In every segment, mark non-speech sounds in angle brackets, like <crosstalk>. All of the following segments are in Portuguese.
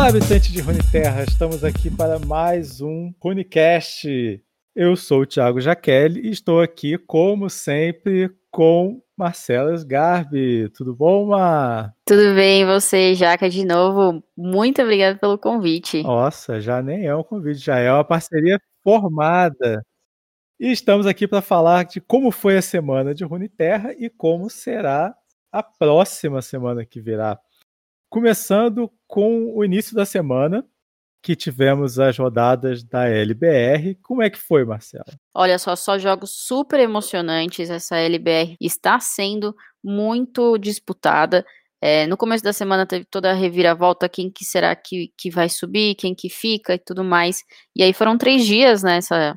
Olá, habitante de Runeterra, estamos aqui para mais um Runecast. Eu sou o Thiago Jaqueline e estou aqui, como sempre, com Marcela Sgarbi. Tudo bom, Mar? Tudo bem, você, Jaca, de novo. Muito obrigada pelo convite. Nossa, já nem é um convite, já é uma parceria formada. E estamos aqui para falar de como foi a semana de Runeterra e como será a próxima semana que virá. Começando com o início da semana, que tivemos as rodadas da LBR. Como é que foi, Marcelo? Olha só, só jogos super emocionantes. Essa LBR está sendo muito disputada. É, no começo da semana teve toda a reviravolta, quem que será que, que vai subir, quem que fica e tudo mais. E aí foram três dias nessa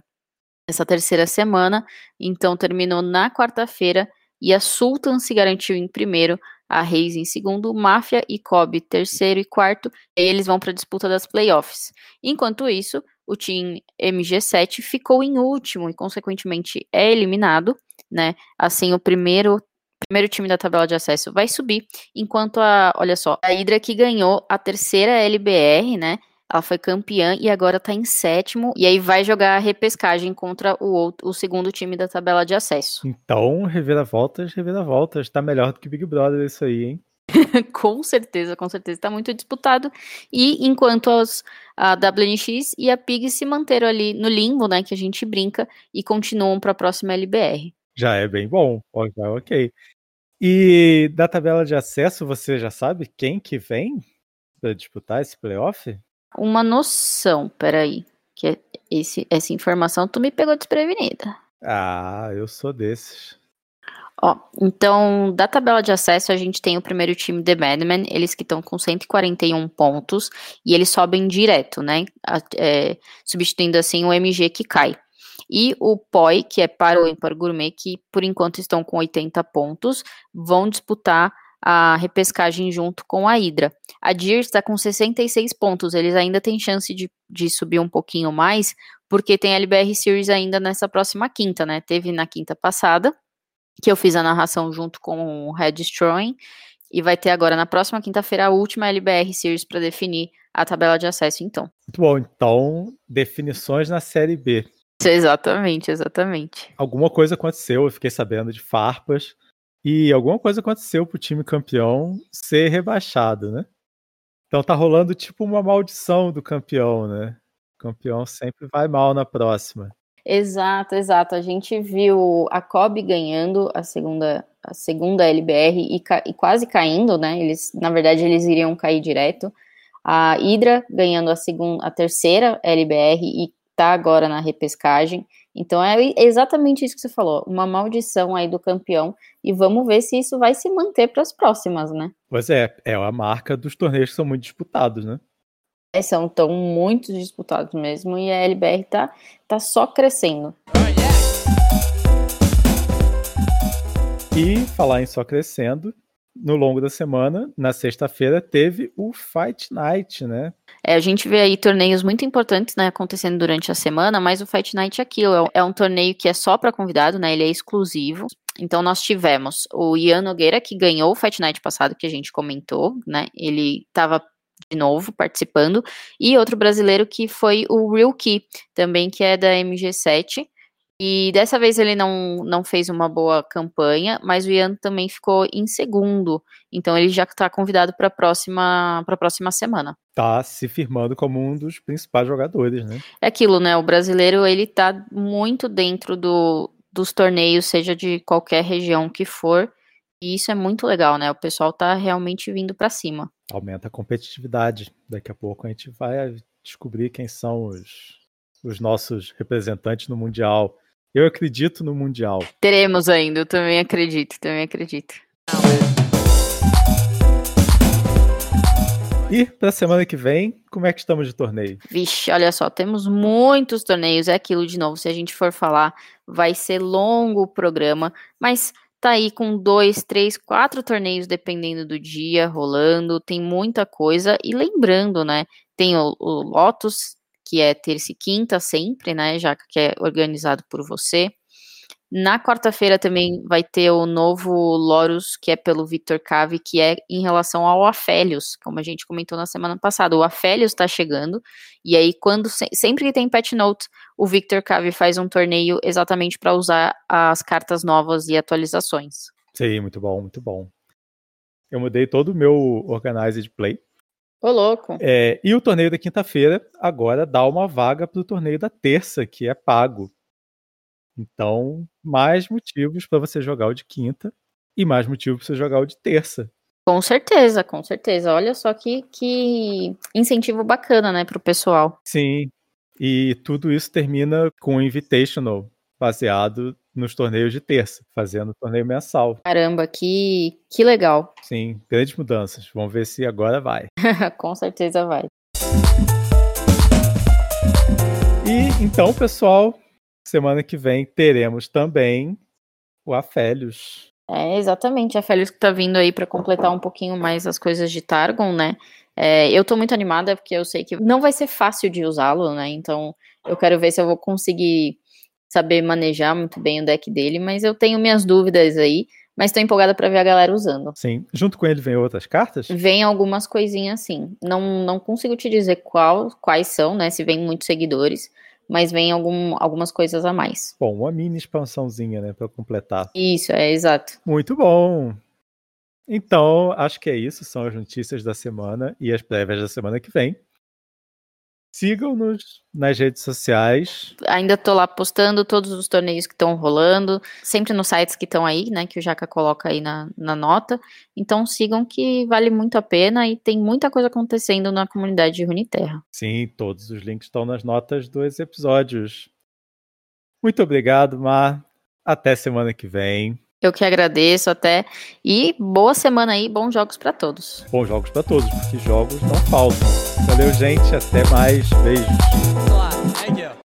essa terceira semana, então terminou na quarta-feira e a Sultan se garantiu em primeiro, a Reis em segundo, Máfia e Kobe terceiro e quarto, e eles vão para a disputa das playoffs. Enquanto isso, o time MG7 ficou em último e, consequentemente, é eliminado, né? Assim, o primeiro primeiro time da tabela de acesso vai subir, enquanto a, olha só, a Hydra que ganhou a terceira LBR, né? Ela foi campeã e agora tá em sétimo. E aí vai jogar a repescagem contra o, outro, o segundo time da tabela de acesso. Então, reviravoltas, reviravoltas. Tá melhor do que Big Brother isso aí, hein? <laughs> com certeza, com certeza. Tá muito disputado. E enquanto as, a WNX e a PIG se manteram ali no limbo, né? Que a gente brinca, e continuam para a próxima LBR. Já é bem bom. Ok. E da tabela de acesso, você já sabe quem que vem para disputar esse playoff? Uma noção, peraí, que esse, essa informação tu me pegou desprevenida. Ah, eu sou desses. Ó, então, da tabela de acesso, a gente tem o primeiro time, The Madmen, eles que estão com 141 pontos, e eles sobem direto, né, é, substituindo assim o MG que cai. E o POI, que é para o Impar Gourmet, que por enquanto estão com 80 pontos, vão disputar a repescagem junto com a Hydra. A Deer está com 66 pontos, eles ainda têm chance de, de subir um pouquinho mais, porque tem a LBR Series ainda nessa próxima quinta, né? Teve na quinta passada, que eu fiz a narração junto com o Red Destroying, e vai ter agora na próxima quinta-feira a última LBR Series para definir a tabela de acesso, então. Muito bom, então, definições na Série B. Exatamente, exatamente. Alguma coisa aconteceu, eu fiquei sabendo de farpas e alguma coisa aconteceu pro time campeão ser rebaixado, né? Então tá rolando tipo uma maldição do campeão, né? O campeão sempre vai mal na próxima. Exato, exato. A gente viu a Kobe ganhando a segunda, a segunda LBR e, e, quase caindo, né? Eles, na verdade, eles iriam cair direto. A Hydra ganhando a segunda, a terceira LBR e tá agora na repescagem. Então é exatamente isso que você falou, uma maldição aí do campeão e vamos ver se isso vai se manter para as próximas, né? Pois é, é a marca dos torneios que são muito disputados, né? É, são tão muito disputados mesmo e a LBR tá, tá só crescendo. E falar em só crescendo, no longo da semana, na sexta-feira, teve o Fight Night, né? É, a gente vê aí torneios muito importantes, né, acontecendo durante a semana, mas o Fight Night é aquilo, é, é um torneio que é só para convidado, né, ele é exclusivo. Então nós tivemos o Ian Nogueira, que ganhou o Fight Night passado, que a gente comentou, né, ele estava de novo participando, e outro brasileiro que foi o Real Key, também que é da MG7, e dessa vez ele não, não fez uma boa campanha, mas o Ian também ficou em segundo. Então ele já está convidado para a próxima, próxima semana. Tá se firmando como um dos principais jogadores, né? É aquilo, né? O brasileiro ele tá muito dentro do, dos torneios, seja de qualquer região que for. E isso é muito legal, né? O pessoal tá realmente vindo para cima. Aumenta a competitividade. Daqui a pouco a gente vai descobrir quem são os, os nossos representantes no Mundial. Eu acredito no Mundial. Teremos ainda, eu também acredito, também acredito. E para a semana que vem, como é que estamos de torneio? Vixe, olha só, temos muitos torneios, é aquilo de novo, se a gente for falar, vai ser longo o programa, mas tá aí com dois, três, quatro torneios, dependendo do dia, rolando, tem muita coisa, e lembrando, né, tem o, o Lotus, que é terça e quinta sempre, né, já que é organizado por você. Na quarta-feira também vai ter o novo Loros, que é pelo Victor Cave, que é em relação ao Afélios, como a gente comentou na semana passada. O Afélios está chegando, e aí quando sempre que tem patch note, o Victor Cave faz um torneio exatamente para usar as cartas novas e atualizações. Sim, muito bom, muito bom. Eu mudei todo o meu Organized Play. Ô, louco. É, e o torneio da quinta-feira agora dá uma vaga para o torneio da terça, que é pago. Então, mais motivos para você jogar o de quinta e mais motivos para você jogar o de terça. Com certeza, com certeza. Olha só que, que incentivo bacana, né, para o pessoal. Sim. E tudo isso termina com o Invitational, baseado nos torneios de terça, fazendo torneio mensal. Caramba, que, que legal. Sim, grandes mudanças. Vamos ver se agora vai. <laughs> com certeza vai. E então, pessoal, semana que vem teremos também o Afélios. É, exatamente. A Afélios que tá vindo aí para completar um pouquinho mais as coisas de Targon, né? É, eu tô muito animada porque eu sei que não vai ser fácil de usá-lo, né? Então eu quero ver se eu vou conseguir saber manejar muito bem o deck dele, mas eu tenho minhas dúvidas aí. Mas tô empolgada para ver a galera usando. Sim. Junto com ele vem outras cartas? Vem algumas coisinhas sim. Não, não consigo te dizer qual, quais são, né? Se vem muitos seguidores mas vem algum, algumas coisas a mais. Bom, uma mini expansãozinha, né, para completar. Isso, é exato. Muito bom. Então, acho que é isso, são as notícias da semana e as prévias da semana que vem. Sigam-nos nas redes sociais. Ainda tô lá postando todos os torneios que estão rolando, sempre nos sites que estão aí, né, que o Jaca coloca aí na, na nota. Então sigam que vale muito a pena e tem muita coisa acontecendo na comunidade de Runeterra. Sim, todos os links estão nas notas dos episódios. Muito obrigado, Mar. Até semana que vem. Eu que agradeço até. E boa semana aí, bons jogos para todos. Bons jogos para todos, porque jogos não faltam. Valeu, gente. Até mais. Beijos.